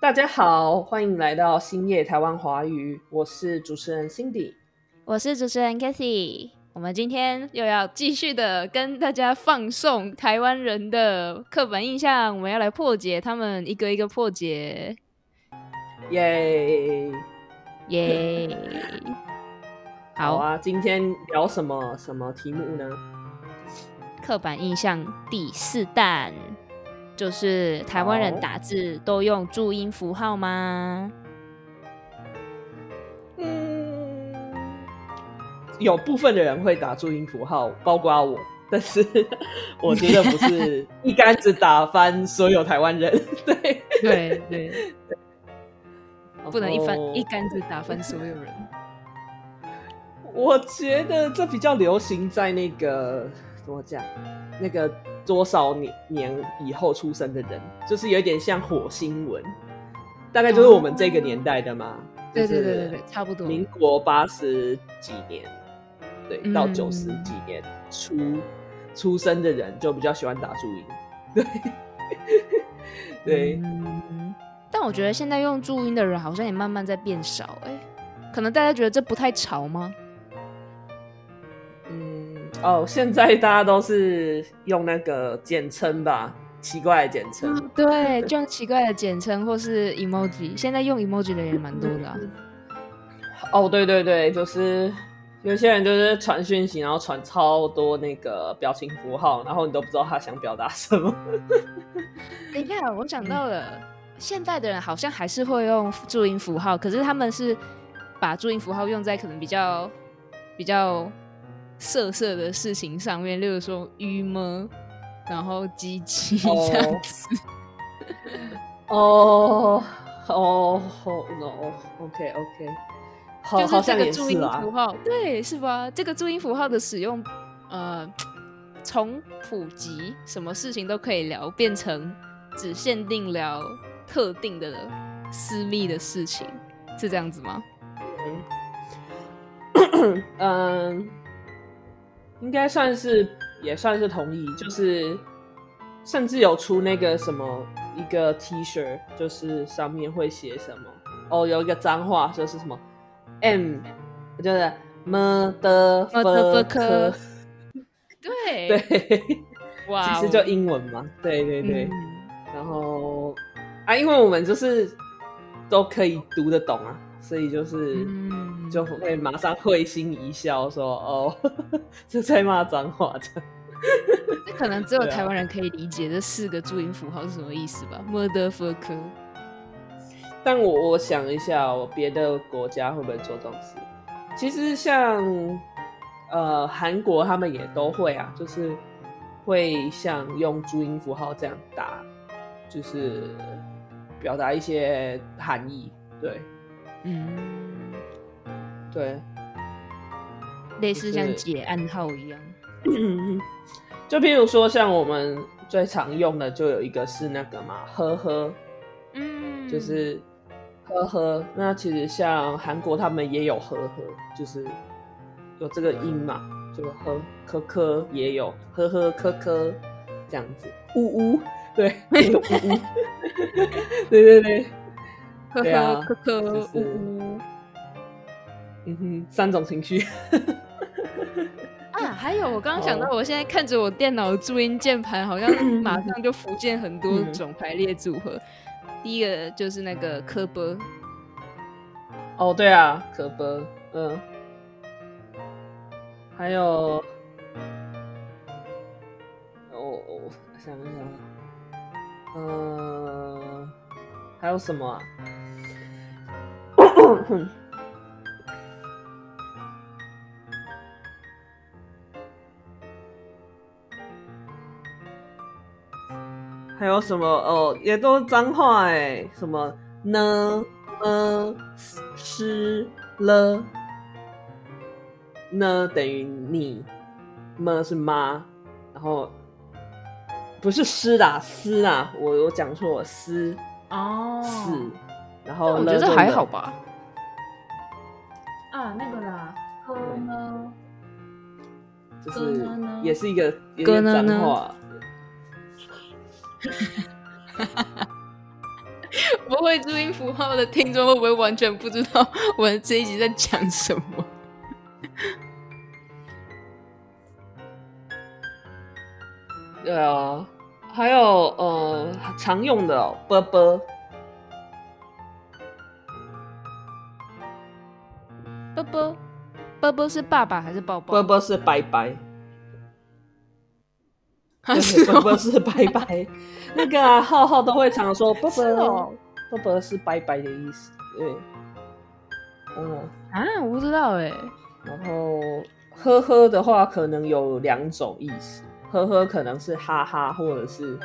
大家好，欢迎来到星夜台湾华语，我是主持人 Cindy，我是主持人 Kathy。我们今天又要继续的跟大家放送台湾人的刻板印象，我们要来破解他们一个一个破解，耶耶！好啊，今天聊什么什么题目呢？刻板印象第四弹。就是台湾人打字都用注音符号吗？嗯，有部分的人会打注音符号，包括我，但是 我觉得不是 一竿子打翻所有台湾人。对对对对，不能一翻一竿子打翻所有人。我觉得这比较流行在那个怎么讲，那个。多少年年以后出生的人，就是有点像火星文，大概就是我们这个年代的嘛。对对对对对，差不多。民国八十几年，对，到九十几年出出生的人，就比较喜欢打注音。对对。但我觉得现在用注音的人好像也慢慢在变少，哎，可能大家觉得这不太潮吗？哦，现在大家都是用那个简称吧，奇怪的简称。对，就用奇怪的简称或是 emoji。现在用 emoji 的人也蛮多的。哦，对对对，就是有些人就是传讯息，然后传超多那个表情符号，然后你都不知道他想表达什么。等一下，我想到了，现代的人好像还是会用注音符号，可是他们是把注音符号用在可能比较比较。色色的事情上面，例如说郁闷，然后机器这样子。哦哦，no，OK OK，就是这个注音符号，对，是吧？这个注音符号的使用，呃，从普及什么事情都可以聊，变成只限定聊特定的私密的事情，是这样子吗？嗯。应该算是也算是同意，就是甚至有出那个什么一个 T 恤，就是上面会写什么哦，有一个脏话就是什么 M，就是 M 的 F 科，对对，哇，其实就英文嘛，对对对，然后啊，因为我们就是都可以读得懂啊。所以就是就会马上会心一笑，说：“哦，这在骂脏话的。”这可能只有 台湾人可以理解这四个注音符号是什么意思吧？Motherfucker。但我我想一下，别的国家会不会做这种事？其实像呃韩国，他们也都会啊，就是会像用注音符号这样打，就是表达一些含义，对。嗯，对，类似像解暗号一样。就譬如说，像我们最常用的，就有一个是那个嘛，呵呵，嗯，就是呵呵。那其实像韩国他们也有呵呵，就是有这个音嘛，就呵科科也有呵呵科科这样子，呜呜，对，呜呜，对 对对。呵呵，可可呜呜，嗯哼，三种情绪。啊，还有，我刚刚想到，我现在看着我电脑的注音键盘，好像 马上就浮现很多种排列组合。第一个就是那个科波。哦，对啊，科波，嗯。还有，哦，想一想，嗯，还有什么啊？还有什么？哦？也都是脏话哎，什么？呢？呃，是了，呢？等于你，么是妈，然后不是诗啦，诗啊，我我讲错，诗哦，死，然后我觉得还好吧。啊，那个啦，哥呢？就是也是一个哥呢脏话。不会注音符号的听众会不会完全不知道我们这一集在讲什么？对啊，还有呃常用的啵啵，啵啵啵是爸爸还是宝宝？波波是拜拜，波波是拜拜。那个啊，浩浩都会常说啵啵，啵啵是拜拜的意思。对，嗯啊，我不知道哎。然后呵呵的话，可能有两种意思。呵呵，可能是哈哈，或者是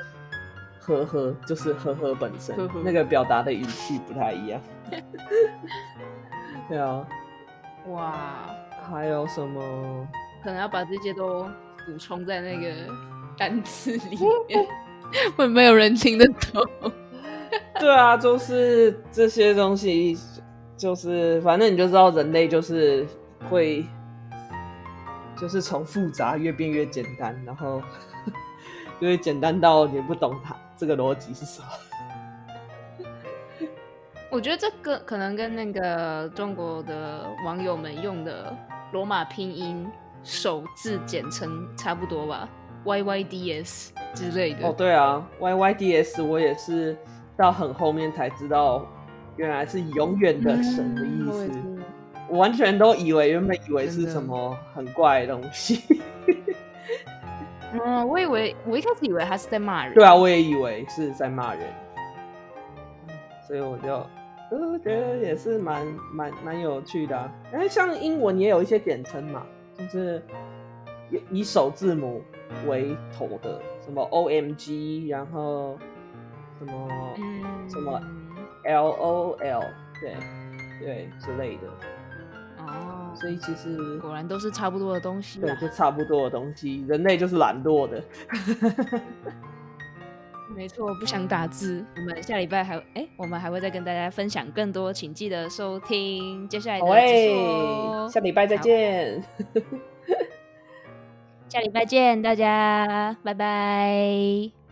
呵呵，就是呵呵本身，那个表达的语气不太一样。对啊，哇，还有什么？可能要把这些都补充在那个单词里面，会没有人听得懂。对啊，就是这些东西，就是反正你就知道，人类就是会。就是从复杂越变越简单，然后 就会简单到你不懂它这个逻辑是什么。我觉得这个可能跟那个中国的网友们用的罗马拼音首字简称差不多吧，Y Y D S 之类的。哦，对啊，Y Y D S 我也是到很后面才知道，原来是永远的神的意思。我完全都以为，原本以为是什么很怪的东西。嗯，我以为我一开始以为他是在骂人。对啊，我也以为是在骂人，所以我就呃觉得也是蛮蛮蛮有趣的。哎，像英文也有一些简称嘛，就是以首字母为头的，什么 O M G，然后什么什么 L O L，对对之类的。哦，所以其实果然都是差不多的东西。对，就差不多的东西。人类就是懒惰的。没错，不想打字。我们下礼拜还哎，我们还会再跟大家分享更多，请记得收听接下来的哦。下礼拜再见。下礼拜见，大家拜拜。